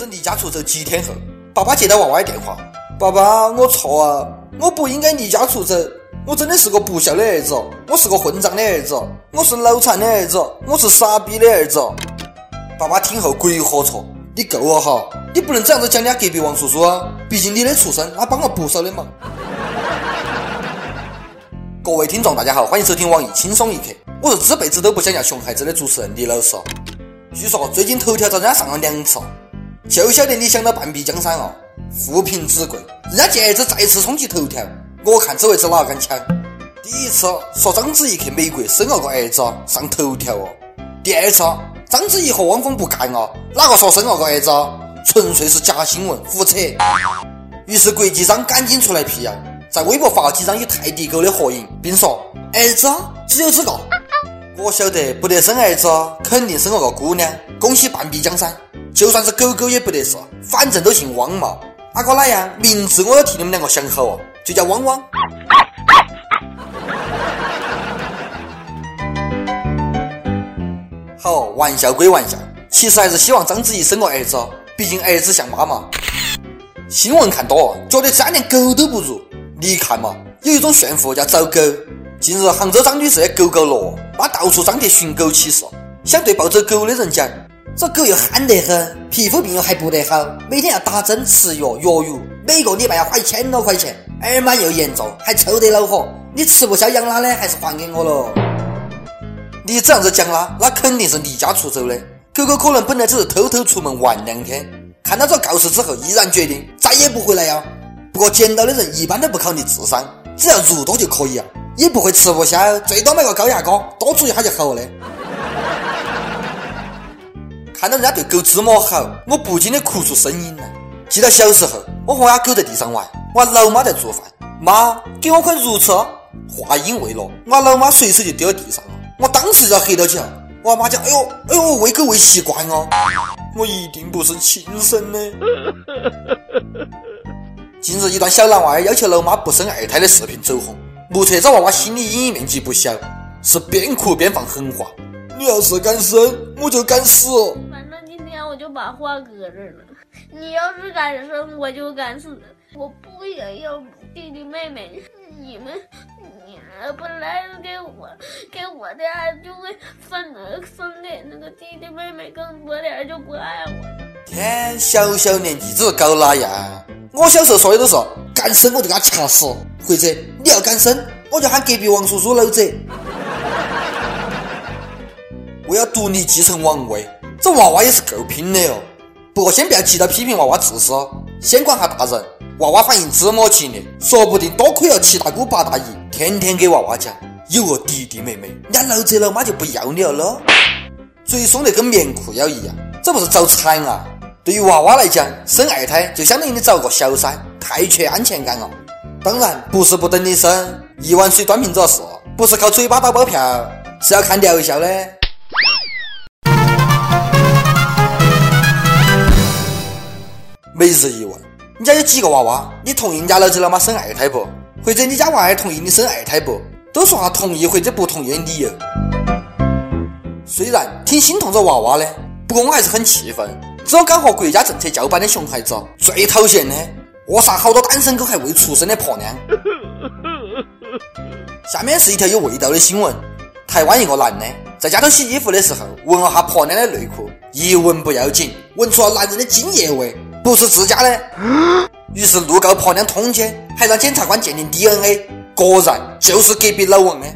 子离家出走几天后，爸爸接到娃娃的电话：“爸爸，我错啊，我不应该离家出走，我真的是个不孝的儿子，我是个混账的儿子，我是脑残的儿子，我是傻逼的儿子。”爸爸听后鬼火错：“你够了哈，你不能这样子讲人家隔壁王叔叔啊，毕竟你的出生他帮了不少的忙。”各位听众，大家好，欢迎收听网易轻松一刻，我是这辈子都不想要熊孩子的主持人李老师。据说最近头条遭人家上了两次，就晓得你想到半壁江山哦，富平纸贵，人家戒指再次冲击头条，我看这位是哪敢抢？第一次说章子怡去美国生了个儿子上头条哦，第二次章子怡和汪峰不干哦，哪个说生了个儿子？纯粹是假新闻胡扯。于是国际章赶紧出来辟谣。在微博发了几张与泰迪狗的合影，并说：“儿子只有这个，我晓得不得生儿子，肯定生了个姑娘。恭喜半壁江山，就算是狗狗也不得事，反正都姓汪嘛。阿哥哪样？名字我要替你们两个想好哦，就叫汪汪。”好，玩笑归玩笑，其实还是希望章子怡生个儿子，毕竟儿子像妈妈。新闻看多，觉得家连狗都不如。你看嘛，有一种炫富叫找狗。近日，杭州张女士的狗狗罗妈到处张贴寻狗启事，想对抱走狗的人讲：这狗又憨得很，皮肤病又还不得好，每天要打针吃药药浴，每个礼拜要花一千多块钱，耳螨又严重，还臭得恼火。你吃不消养它的，还是还给我喽。你这样子讲它，那肯定是离家出走的。狗狗可能本来只是偷偷出门玩两天，看到这告示之后，毅然决定再也不回来呀。不过捡到的人一般都不考虑智商，只要入多就可以啊，也不会吃不消，最多买个高压锅，多煮一下就好了。看到人家对狗这么好，我不禁的哭出声音来。记得小时候，我和俺狗在地上玩，我老妈在做饭，妈给我块肉吃。话音未落，我老妈随手就丢到地上了，我当时就要黑到起来。我妈讲：“哎呦，哎呦，喂狗喂习惯哦，我一定不是亲生的。”近日，一段小男娃儿要求老妈不生二胎的视频走红，目测这娃娃心理阴影面积不小，是边哭边放狠话：“你要是敢生，我就敢死。”把话搁这儿了。你要是敢生，我就敢死。我不想要弟弟妹妹？你们，你本来给我给我的爱就会分分给那个弟弟妹妹更多点，就不爱我。天，小小年纪这是搞哪样？我小时候说的都是敢生我就给他掐死，或者你要敢生，我就喊隔壁王叔叔搂走。我要独立继承王位，这娃娃也是够拼的哦。不过先不要急着批评娃娃自私，先管下大人。娃娃反应这么激烈，说不定多亏了七大姑八大姨天天给娃娃讲，有个弟弟妹妹，人家搂着老妈就不要你了喽。嘴松得跟棉裤腰一样，这不是找惨啊！对于娃娃来讲，生二胎就相当于你找个小三，太缺安全感了。当然，不是不等你生，一碗水端平这事，不是靠嘴巴打包票，是要看疗效的。每日一问：你家有几个娃娃？你同意你家老子老妈生二胎不？或者你家娃儿同意你生二胎不？都说下同意或者不同意的理由。虽然挺心痛这娃娃的，不过我还是很气愤。这敢和国家政策叫板的熊孩子，最讨厌的，扼杀好多单身狗还未出生的婆娘。下面是一条有味道的新闻：台湾一个男的在家头洗衣服的时候，闻了下婆娘的内裤，一闻不要紧，闻出了男人的精液味，不是自家的。于是怒告婆娘通奸，还让检察官鉴定 DNA，果然就是隔壁老王的。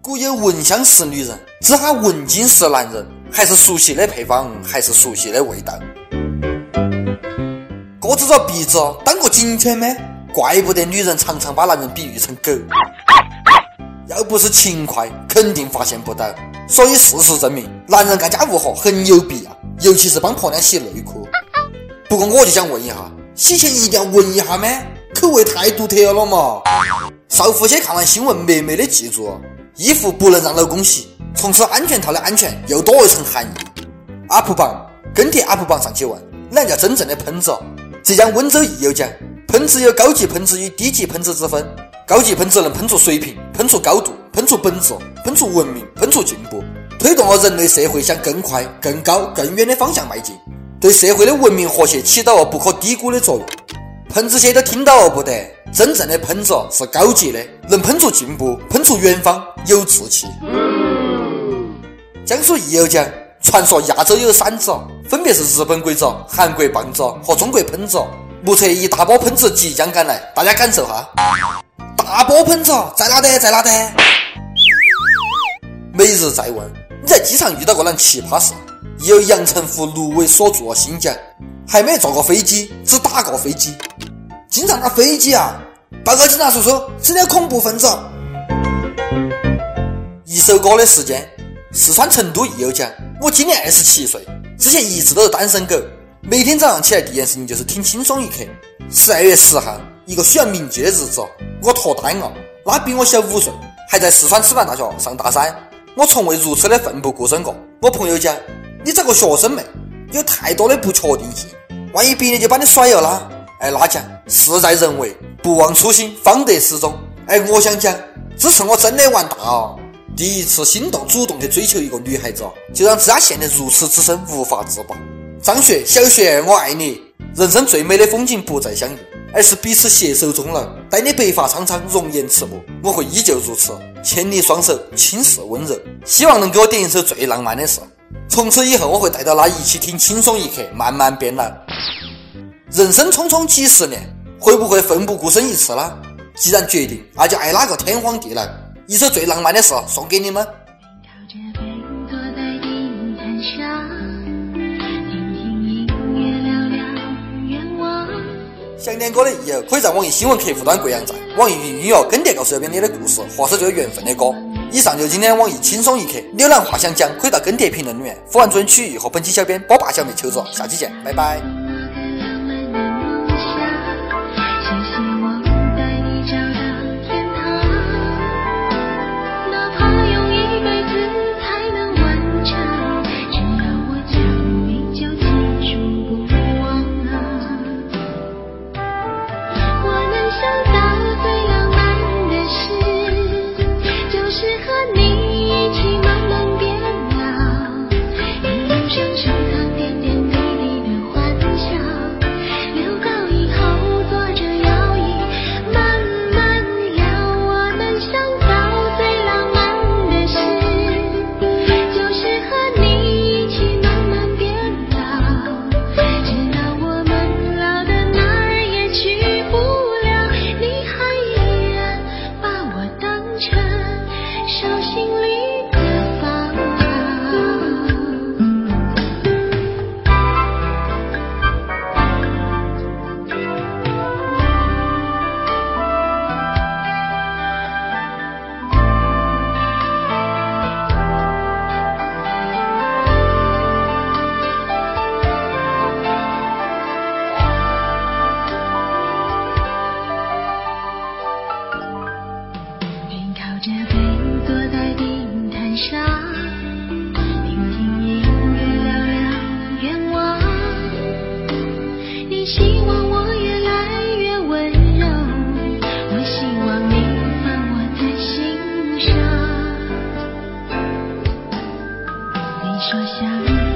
古有闻香识女人，只喊闻精识男人，还是熟悉的配方，还是熟悉的味道。哥指着鼻子当过警犬吗？怪不得女人常常把男人比喻成狗。要不是勤快，肯定发现不到。所以事实证明，男人干家务活很有必要，尤其是帮婆娘洗内裤。不过我就想问一下，洗前一定要闻一下吗？口味太独特了嘛！少妇些看完新闻，默默的记住。衣服不能让老公洗，从此安全套的安全又多一层含义。UP 榜跟帖 UP 榜上去问，哪叫真正的喷子？浙江温州益友讲，喷子有高级喷子与低级喷子之分，高级喷子能喷出水瓶。喷出高度，喷出本质，喷出文明，喷出进步，推动了人类社会向更快、更高、更远的方向迈进，对社会的文明和谐起到了不可低估的作用。喷子些都听到了不得？真正的喷子是高级的，能喷出进步，喷出远方，有志气。江苏益友讲，传说亚洲有三子，分别是日本鬼子、韩国棒子和中国喷子。目测一大波喷子即将赶来，大家感受哈。大波喷子在哪的？在哪的？每日再问，你在机场遇到过哪奇葩事？有阳澄湖芦苇锁住新疆，还没坐过飞机，只打过飞机。经常打飞机啊！报告警察叔叔，这里有恐怖分子。一首歌的时间，四川成都益友奖。我今年二十七岁，之前一直都是单身狗，每天早上起来第一件事情就是听轻松一刻。十二月十号，一个需要铭记的日子，我脱单了。他比我小五岁，还在四川师范大学上大三。我从未如此的奋不顾身过。我朋友讲：“你这个学生妹，有太多的不确定性，万一别人就把你甩了呢。”哎，那讲事在人为，不忘初心，方得始终。哎，我想讲，这次我真的玩大哦！第一次心动主动去追求一个女孩子，就让自家陷得如此之深，无法自拔。张雪，小雪，我爱你。人生最美的风景不再相遇，而是彼此携手终老。待你白发苍苍，容颜迟暮，我会依旧如此，牵你双手，轻视温柔。希望能给我点一首最浪漫的事。从此以后，我会带着他一起听轻松一刻，慢慢变老。人生匆匆几十年，会不会奋不顾身一次呢？既然决定，那就爱哪个天荒地老。一首最浪漫的事送给你们。想点歌的益友，可以在网易新闻客户端贵阳站、网易云音乐跟帖告诉小编你的故事，或是最有缘分的歌。以上就是今天网易轻松一刻，浏览话想讲，可以到跟帖评论里面。呼完主人曲艺和本期小编波霸小妹求助，下期见，拜拜。说下。